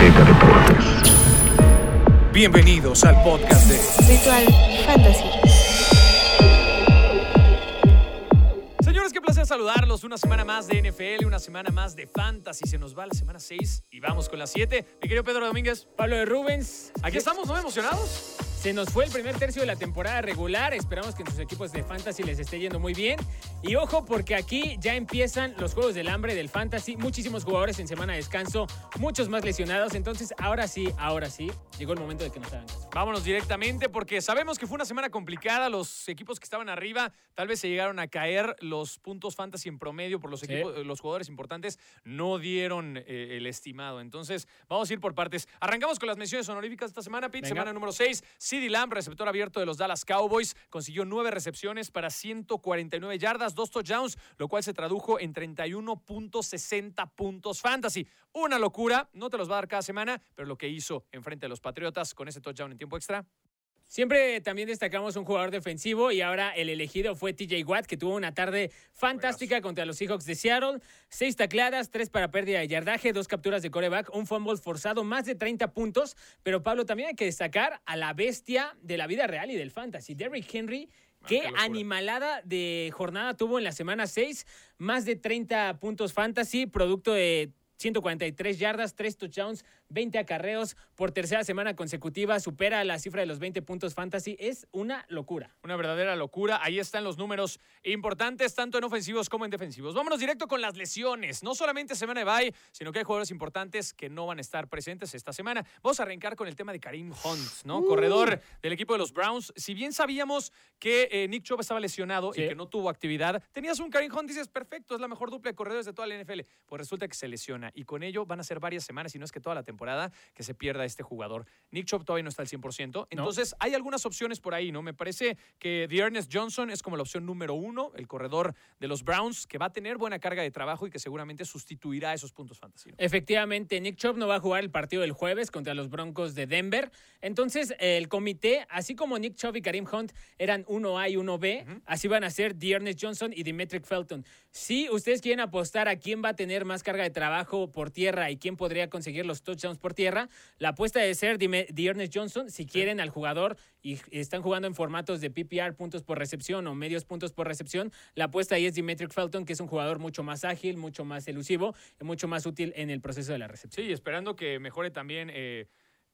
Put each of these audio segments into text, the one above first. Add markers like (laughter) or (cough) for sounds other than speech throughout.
Azteca Deportes. Bienvenidos al podcast de Ritual Fantasy. Señores, qué placer saludarlos. Una semana más de NFL, una semana más de Fantasy. Se nos va la semana 6 y vamos con la 7. Mi querido Pedro Domínguez, Pablo de Rubens. aquí estamos, ¿no? Emocionados. Se nos fue el primer tercio de la temporada regular. Esperamos que en sus equipos de fantasy les esté yendo muy bien. Y ojo, porque aquí ya empiezan los juegos del hambre del fantasy. Muchísimos jugadores en semana de descanso, muchos más lesionados. Entonces, ahora sí, ahora sí, llegó el momento de que nos hagan caso. Vámonos directamente porque sabemos que fue una semana complicada. Los equipos que estaban arriba tal vez se llegaron a caer. Los puntos fantasy en promedio por los, Sí. equipos, eh, los jugadores importantes no dieron eh, el estimado. Entonces, vamos a ir por partes. Arrancamos con las menciones honoríficas esta semana, Pete. Semana número 6. CeeDee Lamb, receptor abierto de los Dallas Cowboys, consiguió nueve recepciones para 149 yardas, dos touchdowns, lo cual se tradujo en 31.60 puntos fantasy. Una locura, no te los va a dar cada semana, pero lo que hizo enfrente de los Patriotas con ese touchdown en tiempo extra. Siempre también destacamos un jugador defensivo y ahora el elegido fue TJ Watt, que tuvo una tarde fantástica contra los Seahawks de Seattle. Seis tacladas, tres para pérdida de yardaje, dos capturas de coreback, un fumble forzado, más de 30 puntos. Pero Pablo, también hay que destacar a la bestia de la vida real y del fantasy, Derrick Henry. Ah, Qué animalada de jornada tuvo en la semana 6, más de 30 puntos fantasy, producto de 143 yardas, 3 touchdowns, 20 acarreos por tercera semana consecutiva, supera la cifra de los 20 puntos fantasy. Es una locura. Una verdadera locura. Ahí están los números importantes, tanto en ofensivos como en defensivos. Vámonos directo con las lesiones. No solamente semana de bye, sino que hay jugadores importantes que no van a estar presentes esta semana. Vamos a arrancar con el tema de Karim Hunt, ¿no? Corredor del equipo de los Browns. Si bien sabíamos que eh, Nick Chubb estaba lesionado Sí. y que no tuvo actividad, tenías un Karim Hunt, dices, perfecto, es la mejor dupla de corredores de toda la NFL. Pues resulta que se lesiona y con ello van a ser varias semanas, y no es que toda la temporada, que se pierda este jugador. Nick Chubb todavía no está al 100%. Entonces, hay algunas opciones por ahí, ¿no? Me parece que The Ernest Johnson es como la opción número uno, el corredor de los Browns, que va a tener buena carga de trabajo y que seguramente sustituirá esos puntos fantasy. ¿no? Efectivamente, Nick Chubb no va a jugar el partido del jueves contra los Broncos de Denver. Entonces, el comité, así como Nick Chubb y Karim Hunt eran 1A y 1B, así van a ser Dearness Johnson y Dimetric Felton. Si ustedes quieren apostar a quién va a tener más carga de trabajo por tierra y quién podría conseguir los touchdowns por tierra, la apuesta debe ser Dearness Johnson. Si quieren al jugador y están jugando en formatos de PPR, puntos por recepción o medios puntos por recepción, la apuesta ahí es Dimetric Felton, que es un jugador mucho más ágil, mucho más elusivo y mucho más útil en el proceso de la recepción. Sí, esperando que mejore también eh,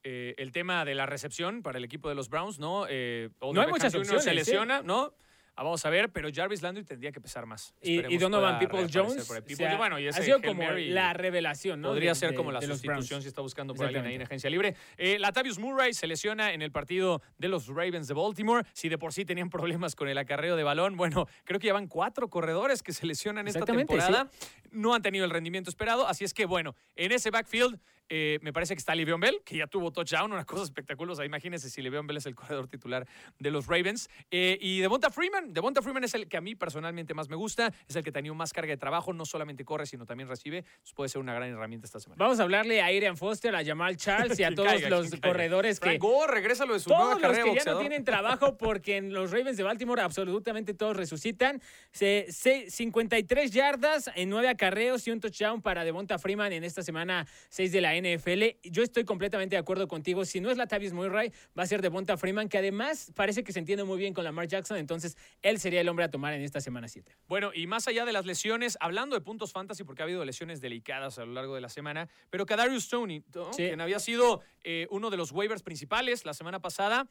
eh, el tema de la recepción para el equipo de los Browns, ¿no? Eh, No hay muchas opciones, Se ¿eh? lesiona, ¿no? Ah, vamos a ver, pero Jarvis Landry tendría que pesar más. Y, y Donovan Peoples reaparecer Jones por ahí. o Peoples- sea, bueno, y ese ha sido Hail como Mary la revelación, ¿no? Podría de- ser de- como la de los sustitución si está buscando por alguien ahí en agencia libre. Eh, Latavius Murray se lesiona en el partido de los Ravens de Baltimore. Si de por sí tenían problemas con el acarreo de balón, bueno, creo que ya van cuatro corredores que se lesionan esta temporada. No han tenido el rendimiento esperado. Así es que, bueno, en ese backfield eh, me parece que está Le'Veon Bell, que ya tuvo touchdown, una cosa sea, imagínense si Le'Veon Bell es el corredor titular de los Ravens. Eh, y Devonta Freeman. Devonta Freeman es el que a mí personalmente más me gusta. Es el que ha tenido más carga de trabajo. No solamente corre, sino también recibe. Entonces puede ser una gran herramienta esta semana. Vamos a hablarle a Irian Foster, a Jamal Charles y a (laughs) todos caiga, los corredores que Frank Gore, regresa lo de su nueva todos los carrera que ya no tienen trabajo (laughs) porque en los Ravens de Baltimore absolutamente todos resucitan. Se, se- 53 yardas en 9 acarreos y un touchdown para Devonta Freeman en esta semana 6 de la NFL. Yo estoy completamente de acuerdo contigo. Si no es la Tavis Murray, va a ser Devonta Freeman, que además parece que se entiende muy bien con Lamar Jackson. Entonces, él sería el hombre a tomar en esta semana 7. Bueno, y más allá de las lesiones, hablando de puntos fantasy, porque ha habido lesiones delicadas a lo largo de la semana, pero Kadarius Tony, ¿no? Sí. quien había sido eh, uno de los waivers principales la semana pasada,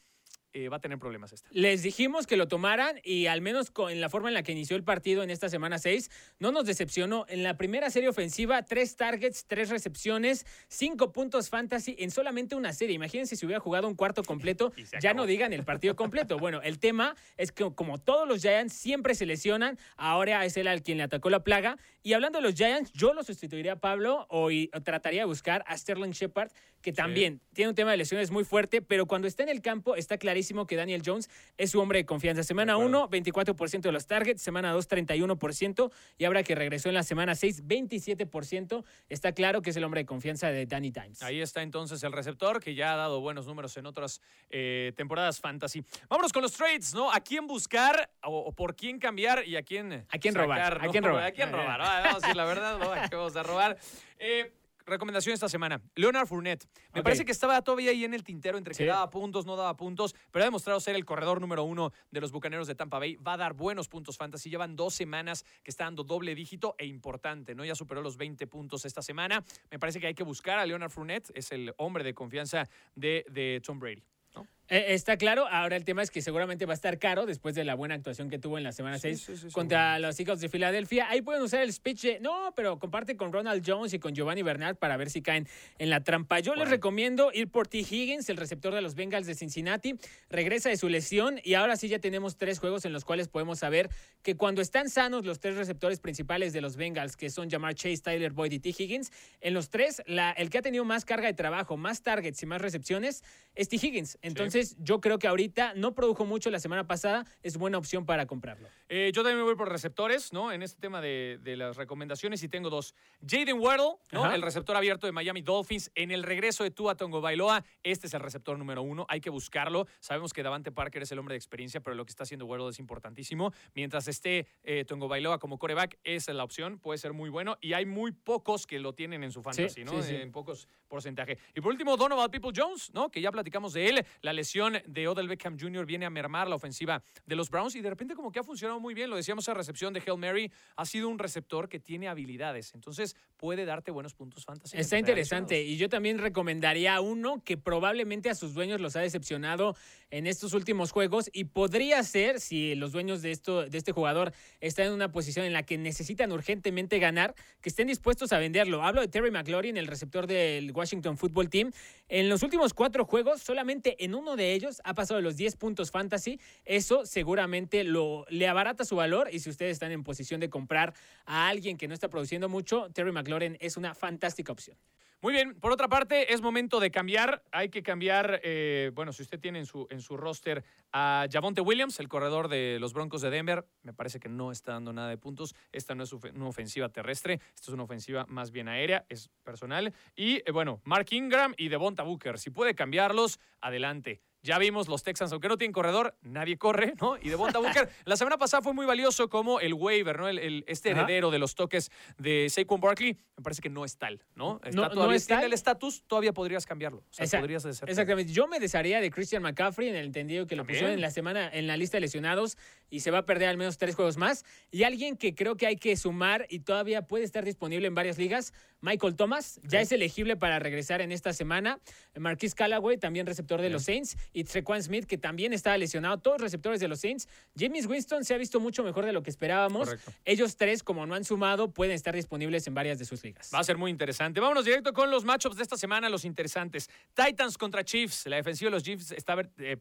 eh, va a tener problemas esta. Les dijimos que lo tomaran y al menos con, en la forma en la que inició el partido en esta semana 6, no nos decepcionó. En la primera serie ofensiva, tres targets, tres recepciones, cinco puntos fantasy en solamente una serie. Imagínense si hubiera jugado un cuarto completo, (laughs) ya no digan el partido completo. Bueno, el tema es que como todos los Giants siempre se lesionan, ahora es él al quien le atacó la plaga. Y hablando de los Giants, yo lo sustituiría a Pablo o, y- o trataría de buscar a Sterling Shepard, que también tiene un tema de lesiones muy fuerte, pero cuando está en el campo está clarísimo que Daniel Jones es su hombre de confianza. Semana De acuerdo. 1, 24% de los targets, semana 2, 31%, y ahora que regresó en la semana 6, 27%, está claro que es el hombre de confianza de Danny Dimes. Ahí está entonces el receptor que ya ha dado buenos números en otras eh, temporadas fantasy. Vámonos con los trades, ¿no? ¿A quién buscar o, o por quién cambiar y a quién ¿A quién robar? ¿A quién robar? ¿A quién robar? Vamos a decir la verdad, ¿no? ¿A qué vamos a robar? Eh, recomendación esta semana. Leonard Fournette. Me parece que estaba todavía ahí en el tintero entre que daba puntos, no daba puntos, pero ha demostrado ser el corredor número uno de los Bucaneros de Tampa Bay. Va a dar buenos puntos fantasy. Llevan dos semanas que está dando doble dígito e importante, ¿no? Ya superó los 20 puntos esta semana. Me parece que hay que buscar a Leonard Fournette. Es el hombre de confianza de, de Tom Brady. ¿no? Eh, está claro, ahora el tema es que seguramente va a estar caro después de la buena actuación que tuvo en la semana Sí, 6 sí, sí, contra los Eagles de Filadelfia. Ahí pueden usar el speech de, no, pero comparte con Ronald Jones y con Giovanni Bernard para ver si caen en la trampa. Yo les recomiendo ir por T. Higgins, el receptor de los Bengals de Cincinnati. Regresa de su lesión y ahora sí ya tenemos tres juegos en los cuales podemos saber que cuando están sanos los tres receptores principales de los Bengals, que son Jamar Chase, Tyler Boyd y T. Higgins, en los tres, la, el que ha tenido más carga de trabajo, más targets y más recepciones es T. Higgins. Entonces, yo creo que ahorita no produjo mucho la semana pasada, es buena opción para comprarlo. Eh, yo también me voy por receptores, ¿no? En este tema de, de las recomendaciones y tengo dos. Jaden Waddle, ¿no? El receptor abierto de Miami Dolphins. En el regreso de Tua Tongo Bailoa, este es el receptor número uno. Hay que buscarlo. Sabemos que Davante Parker es el hombre de experiencia, pero lo que está haciendo Waddle es importantísimo. Mientras esté eh, Tongo Bailoa como coreback, esa es la opción. Puede ser muy bueno. Y hay muy pocos que lo tienen en su fantasy, ¿no? sí, sí. En pocos porcentaje. Y por último, Donovan People Jones, ¿no? Que ya platicamos de él. La lesión de Odell Beckham Jr. viene a mermar la ofensiva de los Browns y de repente como que ha funcionado muy bien. Lo decíamos a recepción de Hail Mary. Ha sido un receptor que tiene habilidades. Entonces puede darte buenos puntos fantasy. Está interesante y yo también recomendaría uno que probablemente a sus dueños los ha decepcionado en estos últimos juegos y podría ser, si los dueños de, esto, de este jugador están en una posición en la que necesitan urgentemente ganar, que estén dispuestos a venderlo. Hablo de Terry McLaurin, el receptor del Washington Football Team. En los últimos cuatro juegos, solamente en uno de ellos ha pasado los 10 puntos fantasy. Eso seguramente lo, le abarata su valor y si ustedes están en posición de comprar a alguien que no está produciendo mucho, Terry McLaurin es una fantástica opción. Muy bien, por otra parte, es momento de cambiar. Hay que cambiar, eh, bueno, si usted tiene en su, en su roster a Javonte Williams, el corredor de los Broncos de Denver, me parece que no está dando nada de puntos. Esta no es una ofensiva terrestre, esta es una ofensiva más bien aérea, es personal. Y eh, bueno, Mark Ingram y Devonta Booker, si puede cambiarlos, adelante. Ya vimos los Texans, aunque no tienen corredor, nadie corre, ¿no? Y Devonta Booker, (laughs) la semana pasada fue muy valioso como el waiver, ¿no? El, el- este Ajá. heredero de los toques de Saquon Barkley, me parece que no es tal, ¿no? Está No- no todavía es tiene tal. el estatus, todavía podrías cambiarlo. O sea, Exact- podrías hacer Exactamente. Yo me desharía de Christian McCaffrey en el entendido que lo pusieron en la semana en la lista de lesionados y se va a perder al menos tres juegos más. Y alguien que creo que hay que sumar y todavía puede estar disponible en varias ligas, Michael Thomas, ya es elegible para regresar en esta semana. Marquis Callaway, también receptor de los Saints, y Trequan Smith, que también estaba lesionado. Todos receptores de los Saints. James Winston se ha visto mucho mejor de lo que esperábamos. Correcto. Ellos tres, como no han sumado, pueden estar disponibles en varias de sus ligas. Va a ser muy interesante. Vámonos directo con los matchups de esta semana, los interesantes. Titans contra Chiefs. La defensiva de los Chiefs está eh,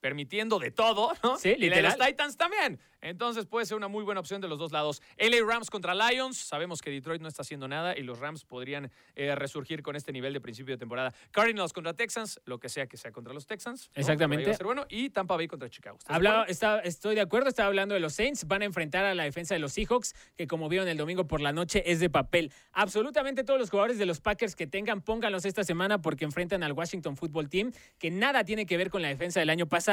permitiendo de todo, ¿no? Sí, Y literal. los Titans también. Entonces puede ser una muy buena opción de los dos lados. LA Rams contra Lions. Sabemos que Detroit no está haciendo nada y los Rams podrían eh, resurgir con este nivel de principio de temporada. Cardinals contra Texans, lo que sea que sea contra los Texans. ¿no? Exactamente. Va a ser bueno. Y Tampa Bay contra Chicago. Está- estoy de acuerdo, estaba hablando de los Saints. Van a enfrentar a la defensa de los Seahawks, que como vieron el domingo por la noche es de papel. Absolutamente todos los jugadores de los Packers que tengan, pónganlos esta semana porque enfrentan al Washington Football Team, que nada tiene que ver con la defensa del año pasado.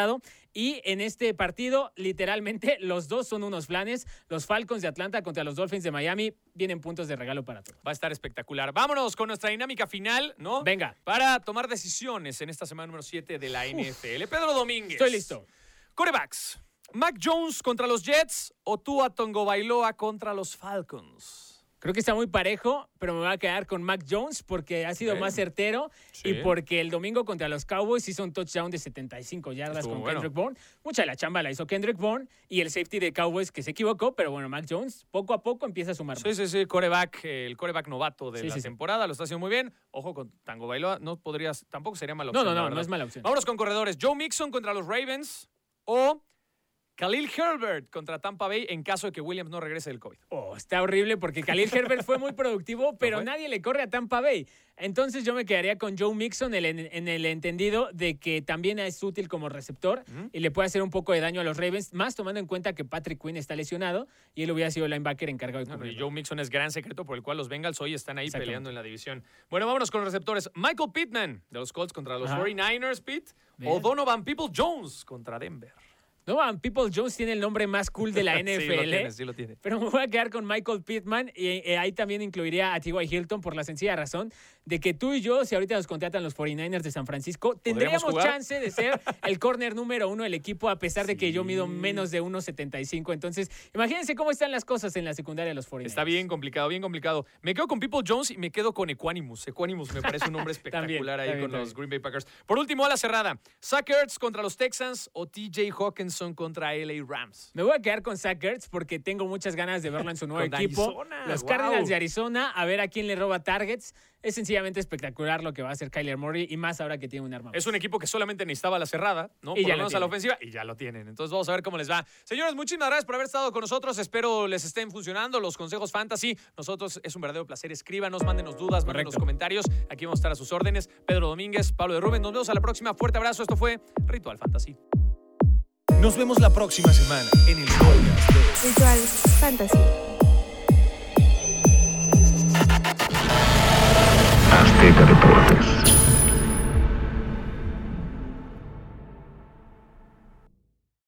Y en este partido, literalmente, los dos son unos flanes. Los Falcons de Atlanta contra los Dolphins de Miami vienen puntos de regalo para todos. Va a estar espectacular. Vámonos con nuestra dinámica final, ¿no? Venga. Para tomar decisiones en esta semana número 7 de la NFL. Pedro Domínguez. Estoy listo. Corebacks. Mac Jones contra los Jets o Tua Tongo Bailoa contra los Falcons. Creo que está muy parejo, pero me voy a quedar con Mac Jones porque ha sido más certero Sí. y porque el domingo contra los Cowboys hizo un touchdown de 75 yardas Estuvo con bueno. Kendrick Bourne. Mucha de la chamba la hizo Kendrick Bourne y el safety de Cowboys que se equivocó, pero bueno, Mac Jones poco a poco empieza a sumar Sí, más. sí, sí, coreback, el coreback novato de Sí, la temporada, lo está haciendo muy bien. Ojo con Tango Bailoa, no podrías, tampoco sería mala No, opción. no, no, verdad. no es mala opción. Vámonos con corredores. Joe Mixon contra los Ravens o Khalil Herbert contra Tampa Bay en caso de que Williams no regrese del COVID. Oh, está horrible porque Khalil Herbert fue muy productivo, (laughs) pero nadie le corre a Tampa Bay. Entonces yo me quedaría con Joe Mixon en el, en el entendido de que también es útil como receptor y le puede hacer un poco de daño a los Ravens, más tomando en cuenta que Patrick Quinn está lesionado y él hubiera sido el linebacker encargado de No, cubrirlo. Joe Mixon es gran secreto por el cual los Bengals hoy están ahí peleando en la división. Bueno, vámonos con los receptores. Michael Pittman de los Colts contra los Ajá. 49ers, Pitt. O. Donovan People Jones contra Denver. No, People Jones tiene el nombre más cool de la NFL. (laughs) sí, lo tiene, sí lo tiene. Pero me voy a quedar con Michael Pittman y eh, ahí también incluiría a T.Y. Hilton por la sencilla razón de que tú y yo, si ahorita nos contratan los 49ers de San Francisco, tendríamos chance de ser el corner número uno del equipo a pesar de que yo mido menos de 1.75. Entonces, imagínense cómo están las cosas en la secundaria de los 49ers. Está bien complicado, bien complicado. Me quedo con People Jones y me quedo con Equanimus. Equanimus me parece un nombre (laughs) espectacular ahí con los Green Bay Packers. Por último, a la cerrada. Zach contra los Texans o TJ Hawkinson contra LA Rams. Me voy a quedar con Zach porque tengo muchas ganas de verlo en su nuevo equipo. los Cardinals de Arizona, a ver a quién le roba targets. Es sencillamente espectacular lo que va a hacer Kyler Murray y más ahora que tiene un arma. Es un equipo que solamente necesitaba la cerrada, ¿no? Y ya lo a la ofensiva y ya lo tienen. Entonces vamos a ver cómo les va. Señores, muchísimas gracias por haber estado con nosotros. Espero les estén funcionando los consejos fantasy. Nosotros es un verdadero placer. Escríbanos, mándenos dudas, mándenos comentarios. Aquí vamos a estar a sus órdenes. Pedro Domínguez, Pablo de Rubén. Nos vemos a la próxima. Fuerte abrazo. Esto fue Ritual Fantasy. Nos vemos la próxima semana en el podcast de Ritual Fantasy. Azteca Deportes.